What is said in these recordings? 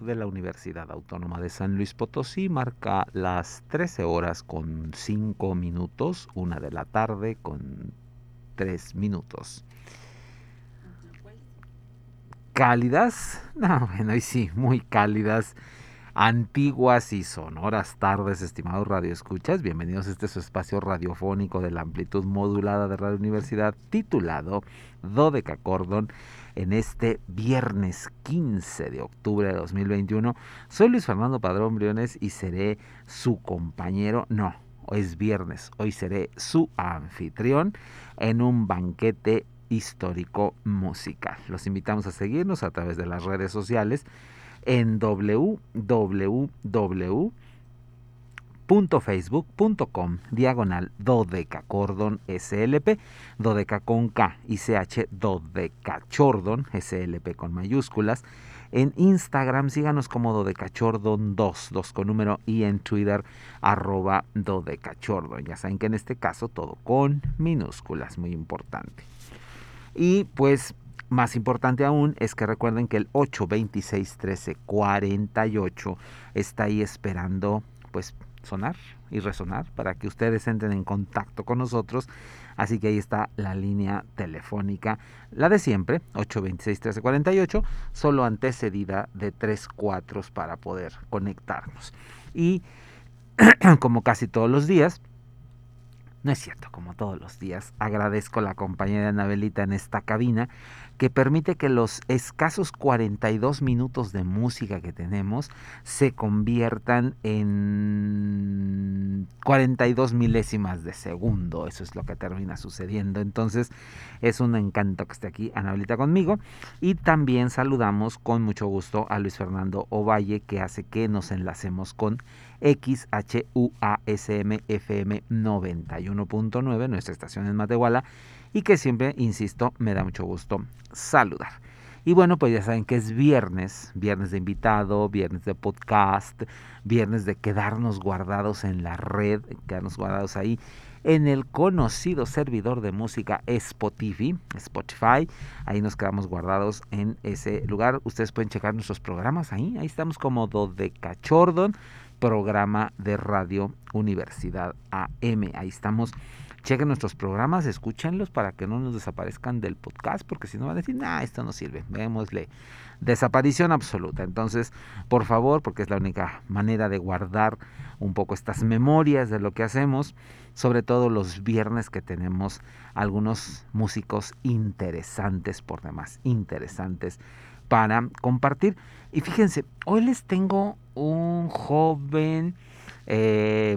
De la Universidad Autónoma de San Luis Potosí marca las 13 horas con 5 minutos, una de la tarde con 3 minutos. ¿Cálidas? No, bueno, y sí, muy cálidas, antiguas y sonoras tardes, estimados radioescuchas. Bienvenidos a este su espacio radiofónico de la amplitud modulada de Radio Universidad, titulado Dodeca Cordon en este viernes 15 de octubre de 2021. Soy Luis Fernando Padrón Briones y seré su compañero, no, hoy es viernes, hoy seré su anfitrión en un banquete histórico musical. Los invitamos a seguirnos a través de las redes sociales en www facebook.com diagonal dodecacordon slp dodeca con K y CH dodecachordon slp con mayúsculas. En Instagram síganos como dodecachordon 2 2 con número y en Twitter arroba dodecachordon ya saben que en este caso todo con minúsculas muy importante. Y pues más importante aún es que recuerden que el 8 26 13 48 está ahí esperando pues sonar y resonar para que ustedes entren en contacto con nosotros. Así que ahí está la línea telefónica, la de siempre, 826-1348, solo antecedida de tres cuatros para poder conectarnos. Y como casi todos los días, no es cierto, como todos los días, agradezco la compañía de Anabelita en esta cabina que permite que los escasos 42 minutos de música que tenemos se conviertan en 42 milésimas de segundo. Eso es lo que termina sucediendo. Entonces es un encanto que esté aquí Anabelita conmigo. Y también saludamos con mucho gusto a Luis Fernando Ovalle que hace que nos enlacemos con XHUASM FM 91.9, nuestra estación en Matehuala y que siempre, insisto, me da mucho gusto saludar. Y bueno, pues ya saben que es viernes, viernes de invitado, viernes de podcast, viernes de quedarnos guardados en la red, quedarnos guardados ahí en el conocido servidor de música Spotify, Spotify. Ahí nos quedamos guardados en ese lugar. Ustedes pueden checar nuestros programas ahí. Ahí estamos como Dodecachordon, programa de Radio Universidad AM. Ahí estamos chequen nuestros programas, escúchenlos para que no nos desaparezcan del podcast, porque si no van a decir, nah, esto no sirve, veámosle. Desaparición absoluta. Entonces, por favor, porque es la única manera de guardar un poco estas memorias de lo que hacemos, sobre todo los viernes que tenemos algunos músicos interesantes por demás, interesantes para compartir. Y fíjense, hoy les tengo un joven eh,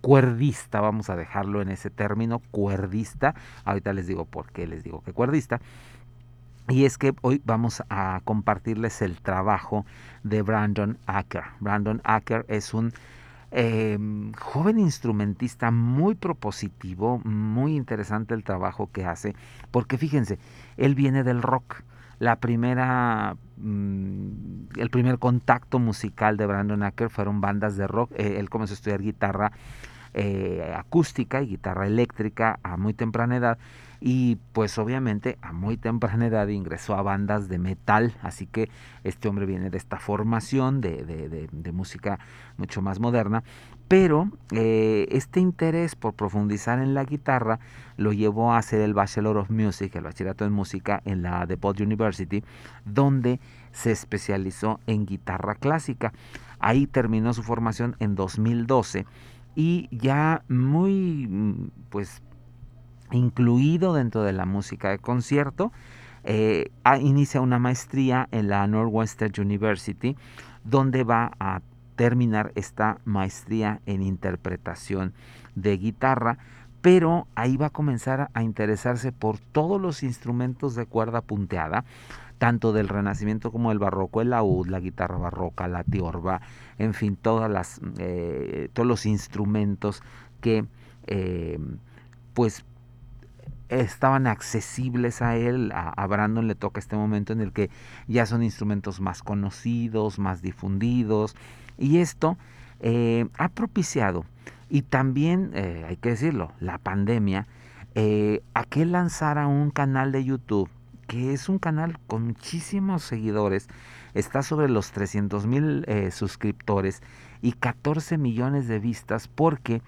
cuerdista, vamos a dejarlo en ese término, cuerdista. Ahorita les digo por qué les digo que cuerdista. Y es que hoy vamos a compartirles el trabajo de Brandon Acker. Brandon Acker es un em, joven instrumentista muy propositivo, muy interesante el trabajo que hace, porque fíjense, él viene del rock. La primera, mm, el primer contacto musical de Brandon Acker fueron bandas de rock. Eh, él comenzó a estudiar guitarra eh, acústica y guitarra eléctrica a muy temprana edad. Y pues obviamente a muy temprana edad ingresó a bandas de metal, así que este hombre viene de esta formación de, música mucho más moderna, pero eh, este interés por profundizar en la guitarra lo llevó a hacer el Bachelor of Music, el bachillerato en música en la DePaul University, donde se especializó en guitarra clásica. Ahí terminó su formación en 2012 y ya muy pues incluido dentro de la música de concierto. Eh, inicia una maestría en la Northwestern University, donde va a terminar esta maestría en interpretación de guitarra, pero ahí va a comenzar a interesarse por todos los instrumentos de cuerda punteada, tanto del Renacimiento como del Barroco, el laúd, la guitarra barroca, la tiorba, en fin, todas las, eh, todos los instrumentos que eh, pues estaban accesibles a él. A, Brandon le toca este momento en el que ya son instrumentos más conocidos, más difundidos. Y esto eh, ha propiciado, y también, eh, hay que decirlo, la pandemia, eh, a que lanzara un canal de YouTube, que es un canal con muchísimos seguidores, está sobre los 300 mil suscriptores y 14 millones de vistas, porque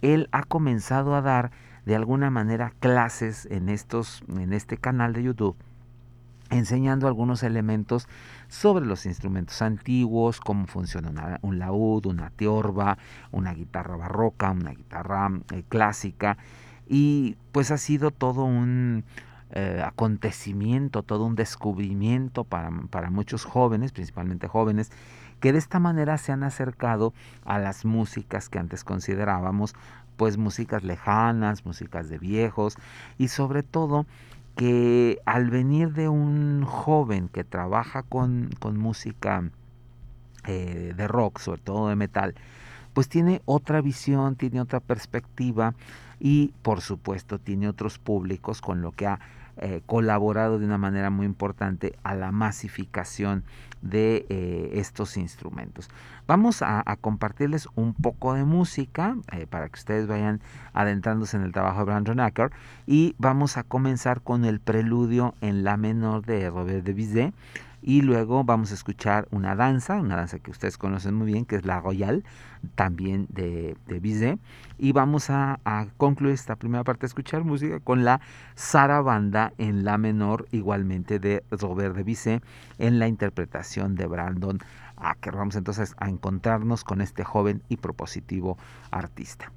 él ha comenzado a dar de alguna manera clases en, estos, en este canal de YouTube enseñando algunos elementos sobre los instrumentos antiguos, cómo funciona un laúd, una tiorba, una guitarra barroca, una guitarra eh, clásica. Y pues ha sido todo un eh, acontecimiento, todo un descubrimiento para, para muchos jóvenes, principalmente jóvenes, que de esta manera se han acercado a las músicas que antes considerábamos pues músicas lejanas, músicas de viejos y sobre todo que al venir de un joven que trabaja con, música eh, de rock, sobre todo de metal, pues tiene otra visión, tiene otra perspectiva y por supuesto tiene otros públicos con lo que ha eh, colaborado de una manera muy importante a la masificación de eh, estos instrumentos. Vamos a, compartirles un poco de música eh, para que ustedes vayan adentrándose en el trabajo de Brandon Acker y vamos a comenzar con el preludio en la menor de Robert de Bizet y luego vamos a escuchar una danza, una danza que ustedes conocen muy bien, que es la Royal, también de, de Bizet. Y vamos a, concluir esta primera parte de escuchar música con la Sarabanda en la menor, igualmente de Robert de Bizet, en la interpretación de Brandon Acker. Vamos entonces a encontrarnos con este joven y propositivo artista.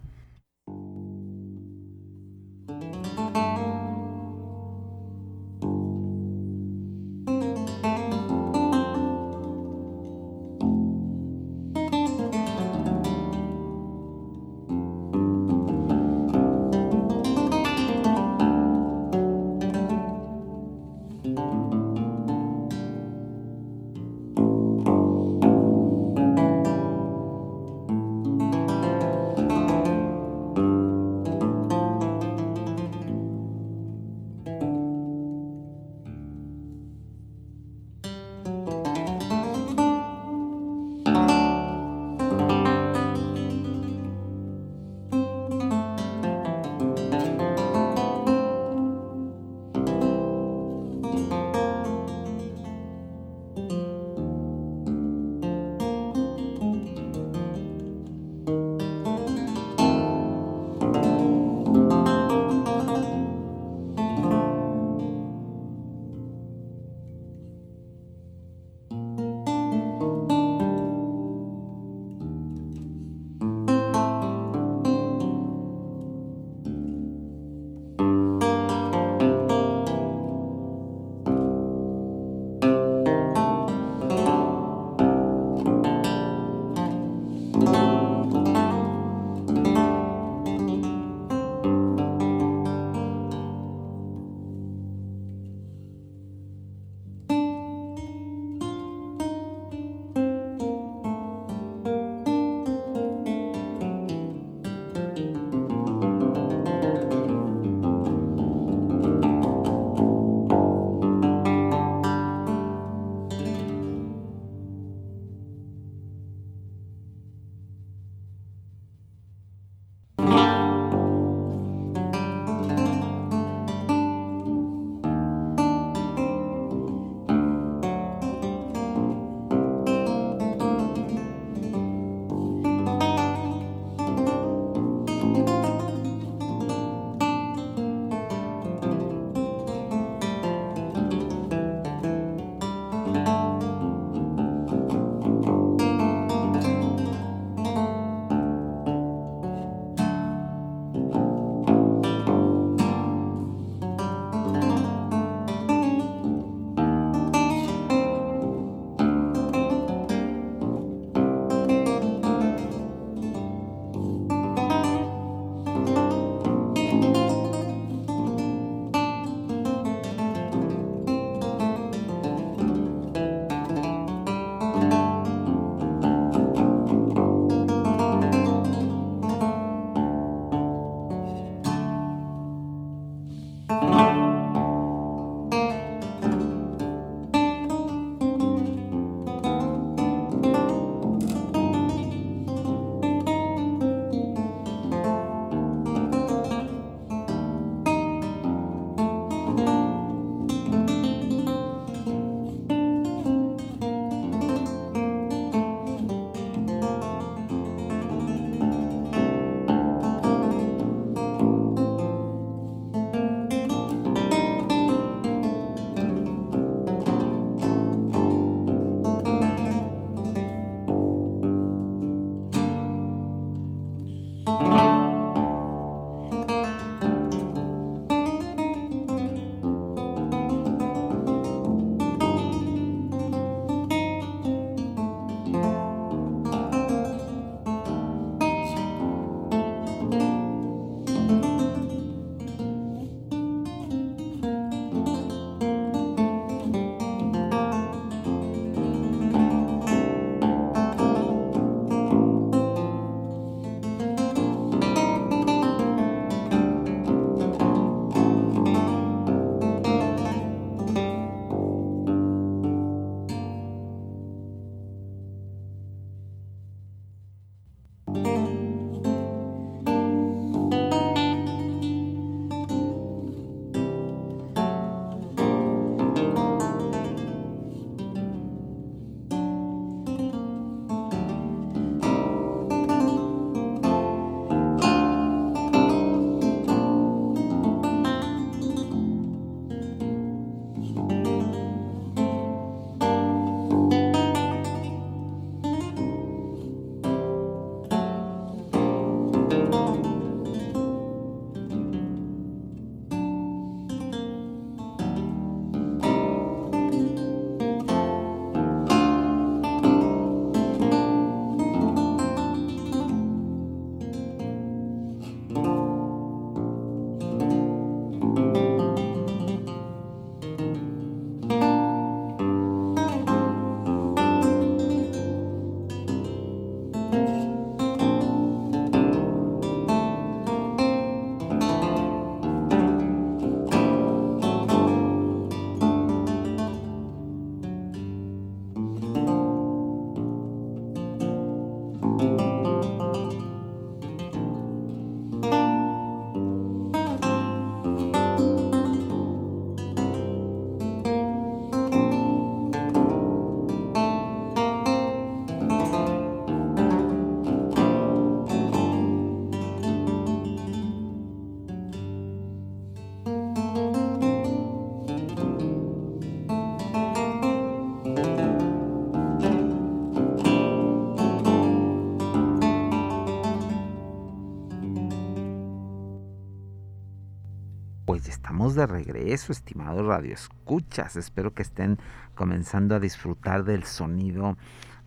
De regreso, estimados radioescuchas. Espero que estén comenzando a disfrutar del sonido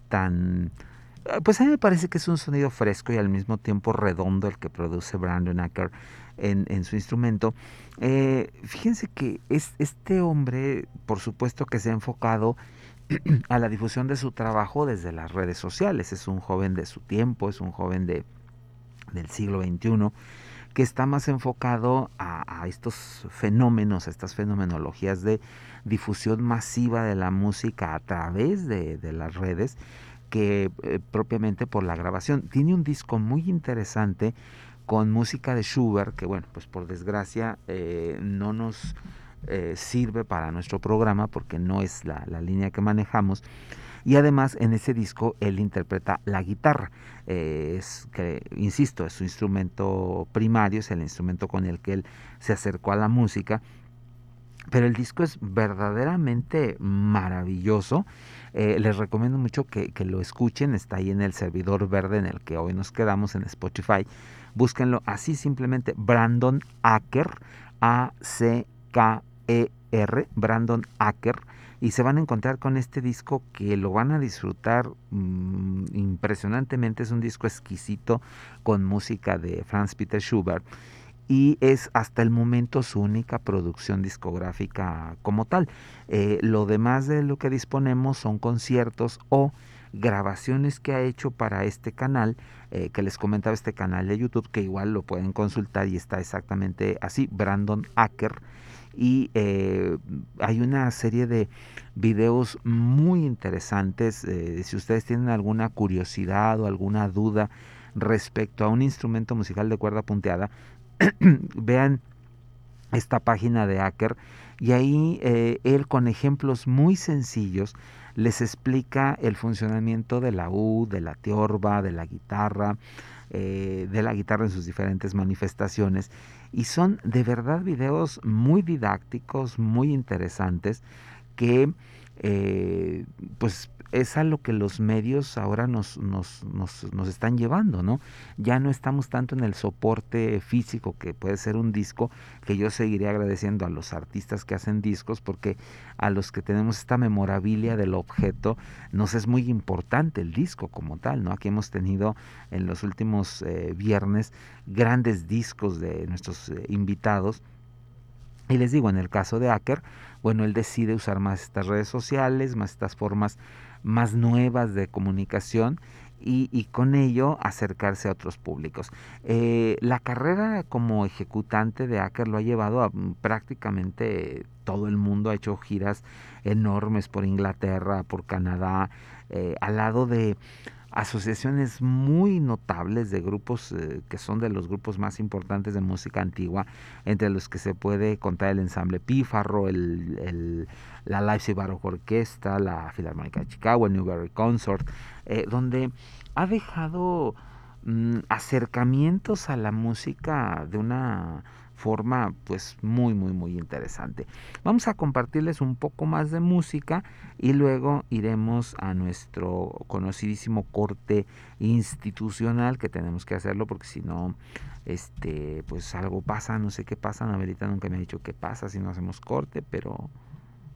tan... Eh, pues a mí me parece que es un sonido fresco y al mismo tiempo redondo el que produce Brandon Acker en, su instrumento. Eh, fíjense que es, este hombre, por supuesto que se ha enfocado a la difusión de su trabajo desde las redes sociales. Es un joven de su tiempo, es un joven de, del siglo XXI que está más enfocado a, estos fenómenos, a estas fenomenologías de difusión masiva de la música a través de, las redes que eh, propiamente por la grabación. Tiene un disco muy interesante con música de Schubert, que bueno, pues por desgracia eh, no nos eh, sirve para nuestro programa porque no es la, línea que manejamos. Y además en ese disco él interpreta la guitarra. Eh, es que, insisto, es su instrumento primario, es el instrumento con el que él se acercó a la música. Pero el disco es verdaderamente maravilloso. les recomiendo mucho que, que, lo escuchen. Está ahí en el servidor verde en el que hoy nos quedamos en Spotify. Búsquenlo así simplemente Brandon Acker, A-C-K-E-R, Brandon Acker, y se van a encontrar con este disco que lo van a disfrutar mm, impresionantemente. Es un disco exquisito con música de Franz Peter Schubert y es hasta el momento su única producción discográfica como tal. Eh, lo demás de lo que disponemos son conciertos o grabaciones que ha hecho para este canal, eh, que les comentaba este canal de YouTube, que igual lo pueden consultar y está exactamente así, Brandon Acker. Y eh, hay una serie de videos muy interesantes. Eh, si ustedes tienen alguna curiosidad o alguna duda respecto a un instrumento musical de cuerda punteada, vean esta página de Acker y ahí él con ejemplos muy sencillos les explica el funcionamiento de la U, de la tiorba, de la guitarra, eh, de la guitarra en sus diferentes manifestaciones. Y son de verdad videos muy didácticos, muy interesantes, que eh, pues es a lo que los medios ahora nos, nos, nos, nos, están llevando, ¿no? Ya no estamos tanto en el soporte físico que puede ser un disco, que yo seguiré agradeciendo a los artistas que hacen discos, porque a los que tenemos esta memorabilia del objeto, nos es muy importante el disco como tal, ¿no? Aquí hemos tenido en los últimos eh, viernes grandes discos de nuestros eh, invitados, y les digo, en el caso de Acker, bueno, él decide usar más estas redes sociales, más estas formas más nuevas de comunicación y, con ello acercarse a otros públicos. Eh, la carrera como ejecutante de Acker lo ha llevado a prácticamente todo el mundo, ha hecho giras enormes por Inglaterra, por Canadá, eh, al lado de asociaciones muy notables de grupos eh, que son de los grupos más importantes de música antigua, entre los que se puede contar el ensamble Pífarro, el, la Leipzig Baroque Orquesta, la Filarmónica de Chicago, el Newberry Consort, eh, donde ha dejado mm, acercamientos a la música de una forma pues muy muy muy interesante. Vamos a compartirles un poco más de música y luego iremos a nuestro conocidísimo corte institucional que tenemos que hacerlo porque si no este pues algo pasa, no sé qué pasa, Anabelita nunca me ha dicho qué pasa si no hacemos corte, pero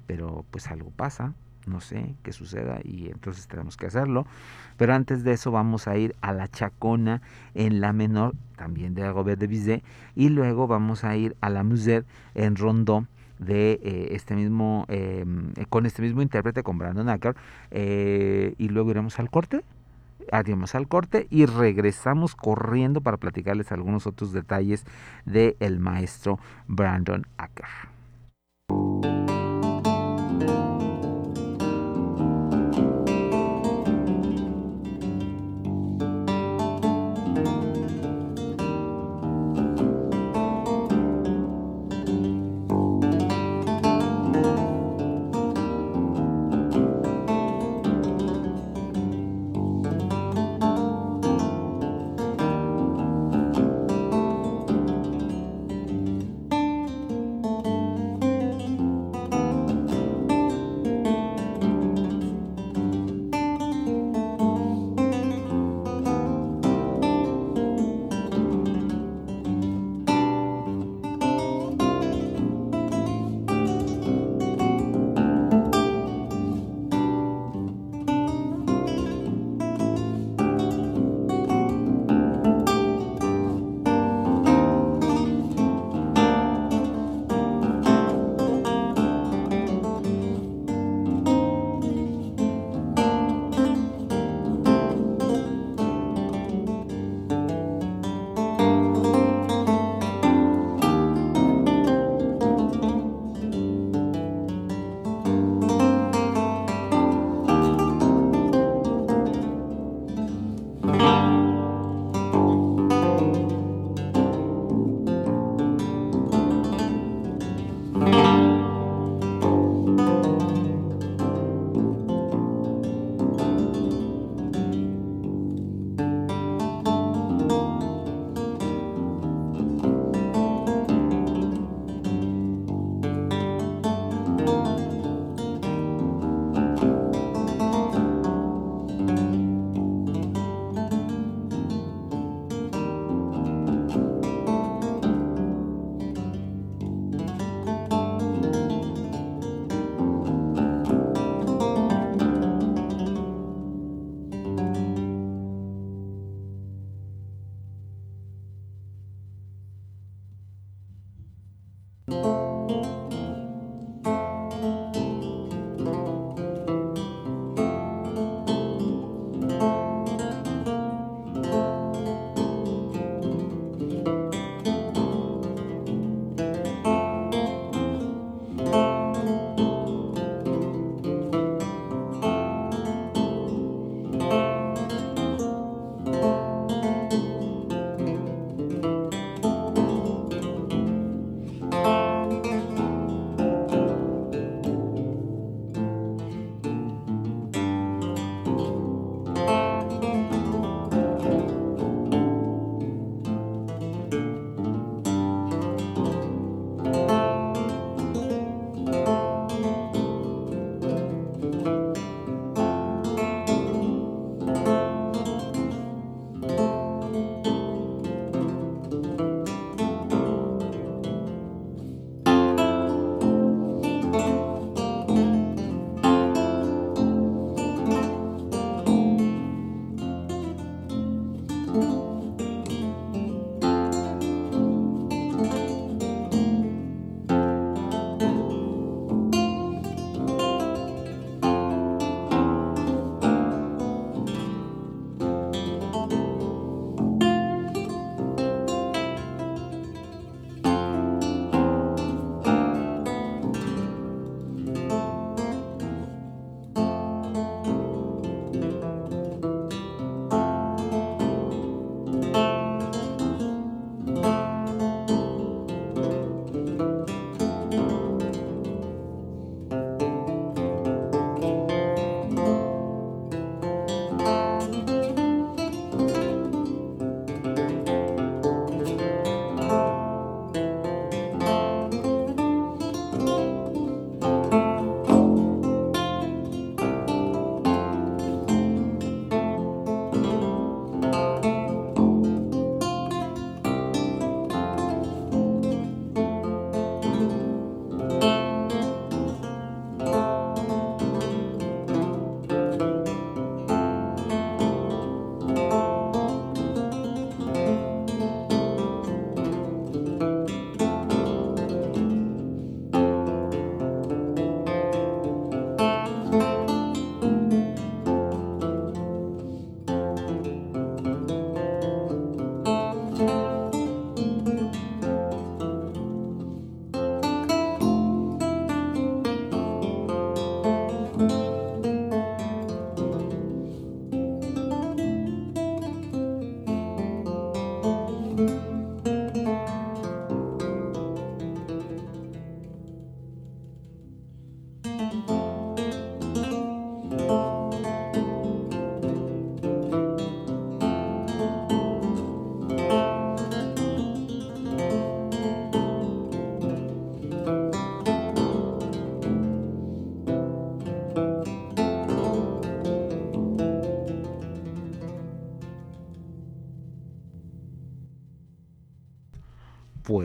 pero pues algo pasa no sé qué suceda y entonces tenemos que hacerlo. Pero antes de eso vamos a ir a la Chacona en la menor, también de Robert de y luego vamos a ir a la Musette en Rondó de eh, este mismo em, con este mismo intérprete con Brandon Acker eh, y luego iremos al corte Haríamos al corte y regresamos corriendo para platicarles algunos otros detalles del el maestro Brandon Acker.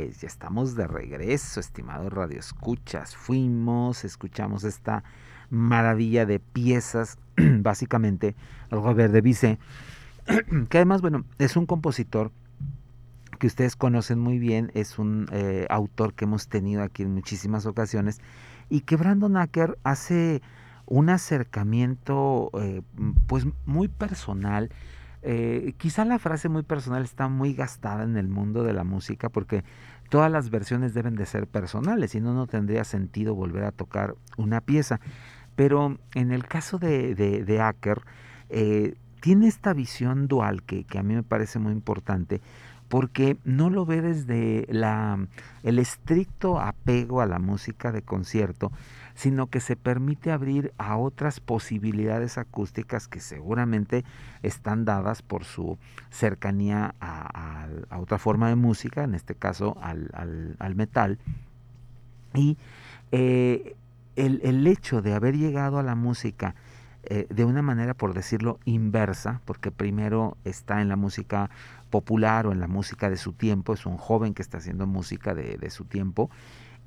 Pues ya estamos de regreso, estimados radioescuchas. Fuimos, escuchamos esta maravilla de piezas, básicamente Robert de Bizet, que además, bueno, es un compositor que ustedes conocen muy bien, es un eh, autor que hemos tenido aquí en muchísimas ocasiones y que Brandon Acker hace un acercamiento eh, pues muy personal. Eh, quizá la frase muy personal está muy gastada en el mundo de la música porque todas las versiones deben de ser personales, si no, no tendría sentido volver a tocar una pieza. Pero en el caso de, de, Acker, eh, tiene esta visión dual que, que, a mí me parece muy importante, porque no lo ve desde la, el estricto apego a la música de concierto, sino que se permite abrir a otras posibilidades acústicas que seguramente están dadas por su cercanía a, otra forma de música, en este caso al, metal. Y eh, el, hecho de haber llegado a la música eh, de una manera, por decirlo, inversa, porque primero está en la música popular o en la música de su tiempo, es un joven que está haciendo música de, de su tiempo,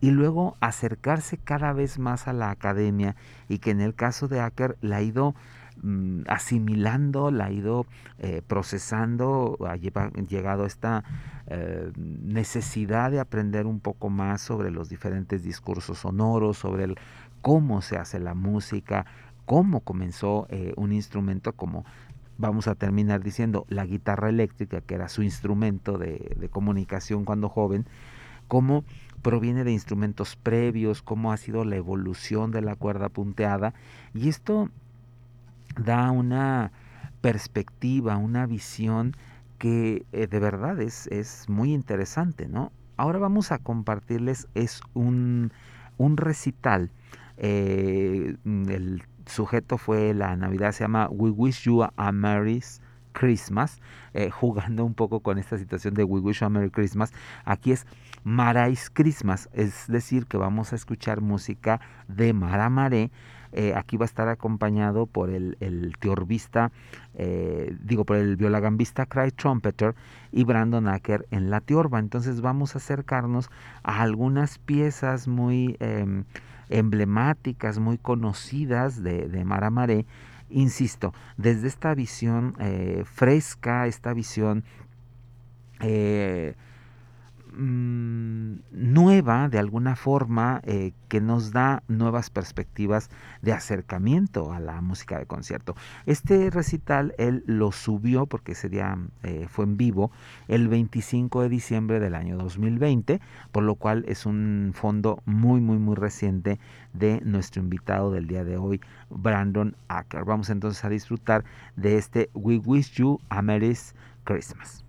y luego acercarse cada vez más a la academia y que en el caso de Acker la ha ido mm, asimilando, la ha ido eh, procesando, ha llegado a esta eh, necesidad de aprender un poco más sobre los diferentes discursos sonoros, sobre cómo se hace la música, cómo comenzó eh, un instrumento como vamos a terminar diciendo la guitarra eléctrica, que era su instrumento de comunicación cuando joven, cómo proviene de instrumentos previos, cómo ha sido la evolución de la cuerda punteada. Y esto da una perspectiva, una visión que eh, de verdad es, es, muy interesante, ¿no? Ahora vamos a compartirles, es un, un recital. Eh, el sujeto fue la Navidad, se llama We Wish You a Mary's Christmas, eh, jugando un poco con esta situación de We Wish You a Merry Christmas. Aquí es Marais Christmas, es decir, que vamos a escuchar música de Mara Maré. Eh, aquí va a estar acompañado por el, el teorbista, eh, digo, por el violagambista Cry Trumpeter y Brandon Acker en la tiorba. Entonces vamos a acercarnos a algunas piezas muy em, emblemáticas, muy conocidas de, de Mara Maré, insisto, desde esta visión eh, fresca, esta visión Mm, nueva de alguna forma eh, que nos da nuevas perspectivas de acercamiento a la música de concierto. Este recital él lo subió porque ese día eh, fue en vivo el 25 de diciembre del año 2020, por lo cual es un fondo muy muy muy reciente de nuestro invitado del día de hoy, Brandon Acker. Vamos entonces a disfrutar de este We Wish You a Merry Christmas.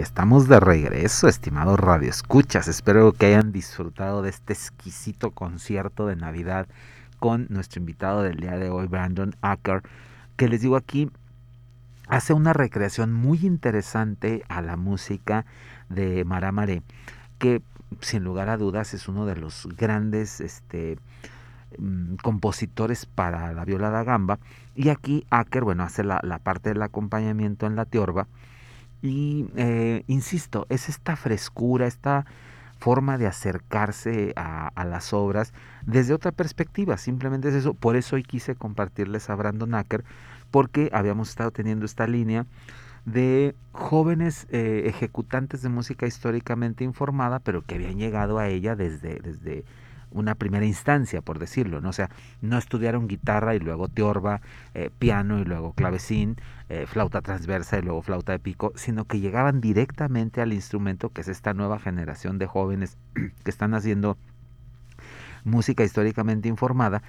Estamos de regreso, estimados radioescuchas. Espero que hayan disfrutado de este exquisito concierto de Navidad con nuestro invitado del día de hoy, Brandon Acker, que les digo aquí, hace una recreación muy interesante a la música de Maramaré, que sin lugar a dudas es uno de los grandes este, mm, compositores para la viola da gamba. Y aquí Acker, bueno, hace la, la parte del acompañamiento en la tiorba y eh, insisto, es esta frescura, esta forma de acercarse a, las obras desde otra perspectiva, simplemente es eso. Por eso hoy quise compartirles a Brandon Acker, porque habíamos estado teniendo esta línea de jóvenes eh, ejecutantes de música históricamente informada, pero que habían llegado a ella desde, desde una primera instancia, por decirlo, ¿no? O sea, no estudiaron guitarra y luego teorba, eh, piano y luego clavecín, eh, flauta transversa y luego flauta de pico, sino que llegaban directamente al instrumento que es esta nueva generación de jóvenes que están haciendo música históricamente informada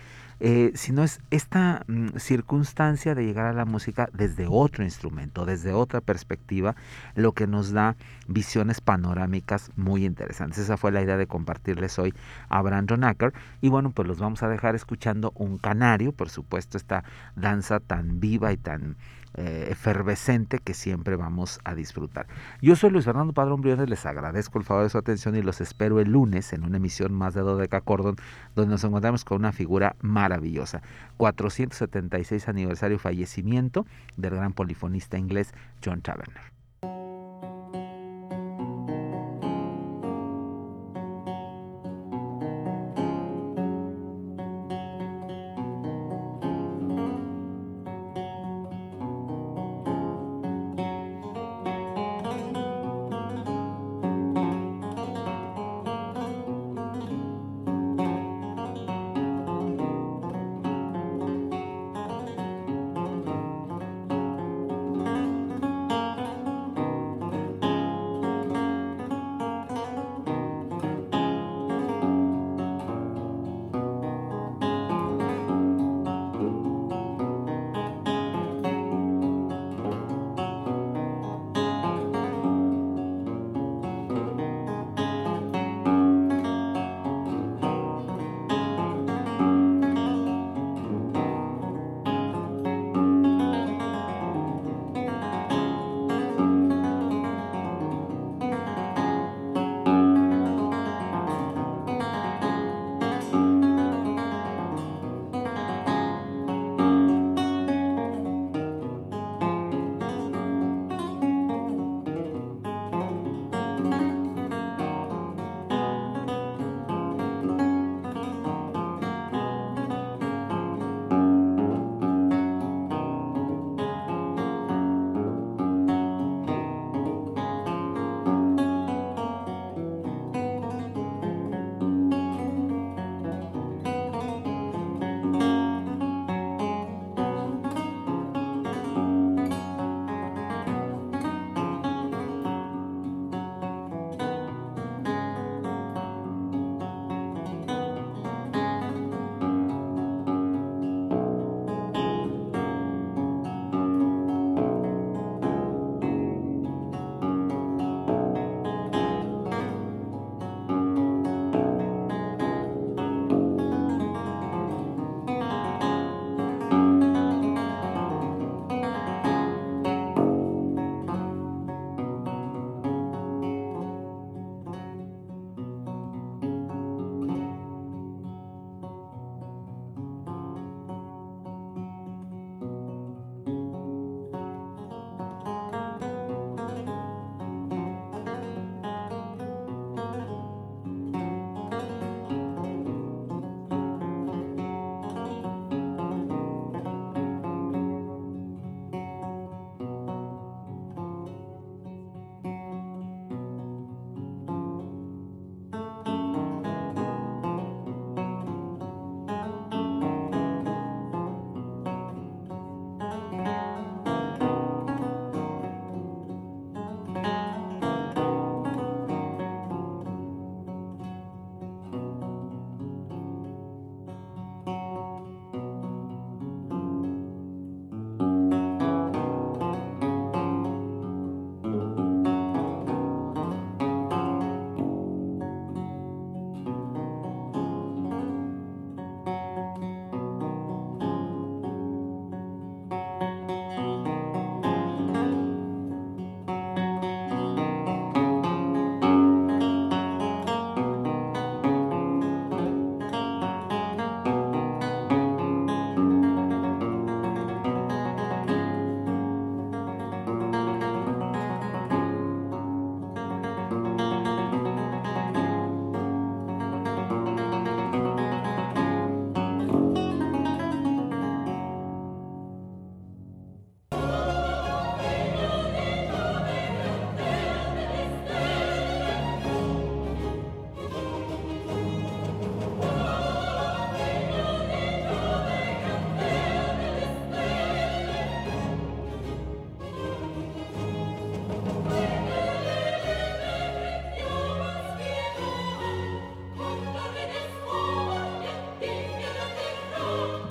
eh, sino es esta mm, circunstancia de llegar a la música desde otro instrumento, desde otra perspectiva, lo que nos da visiones panorámicas muy interesantes. Esa fue la idea de compartirles hoy a Brandon Acker. Y bueno, pues los vamos a dejar escuchando un canario, por supuesto, esta danza tan viva y tan eh, efervescente que siempre vamos a disfrutar. Yo soy Luis Fernando Padrón Briones, les agradezco el favor de su atención y los espero el lunes en una emisión más de Dodeca Cordon, donde nos encontramos con una figura maravillosa. 476 aniversario fallecimiento del gran polifonista inglés John Taverner.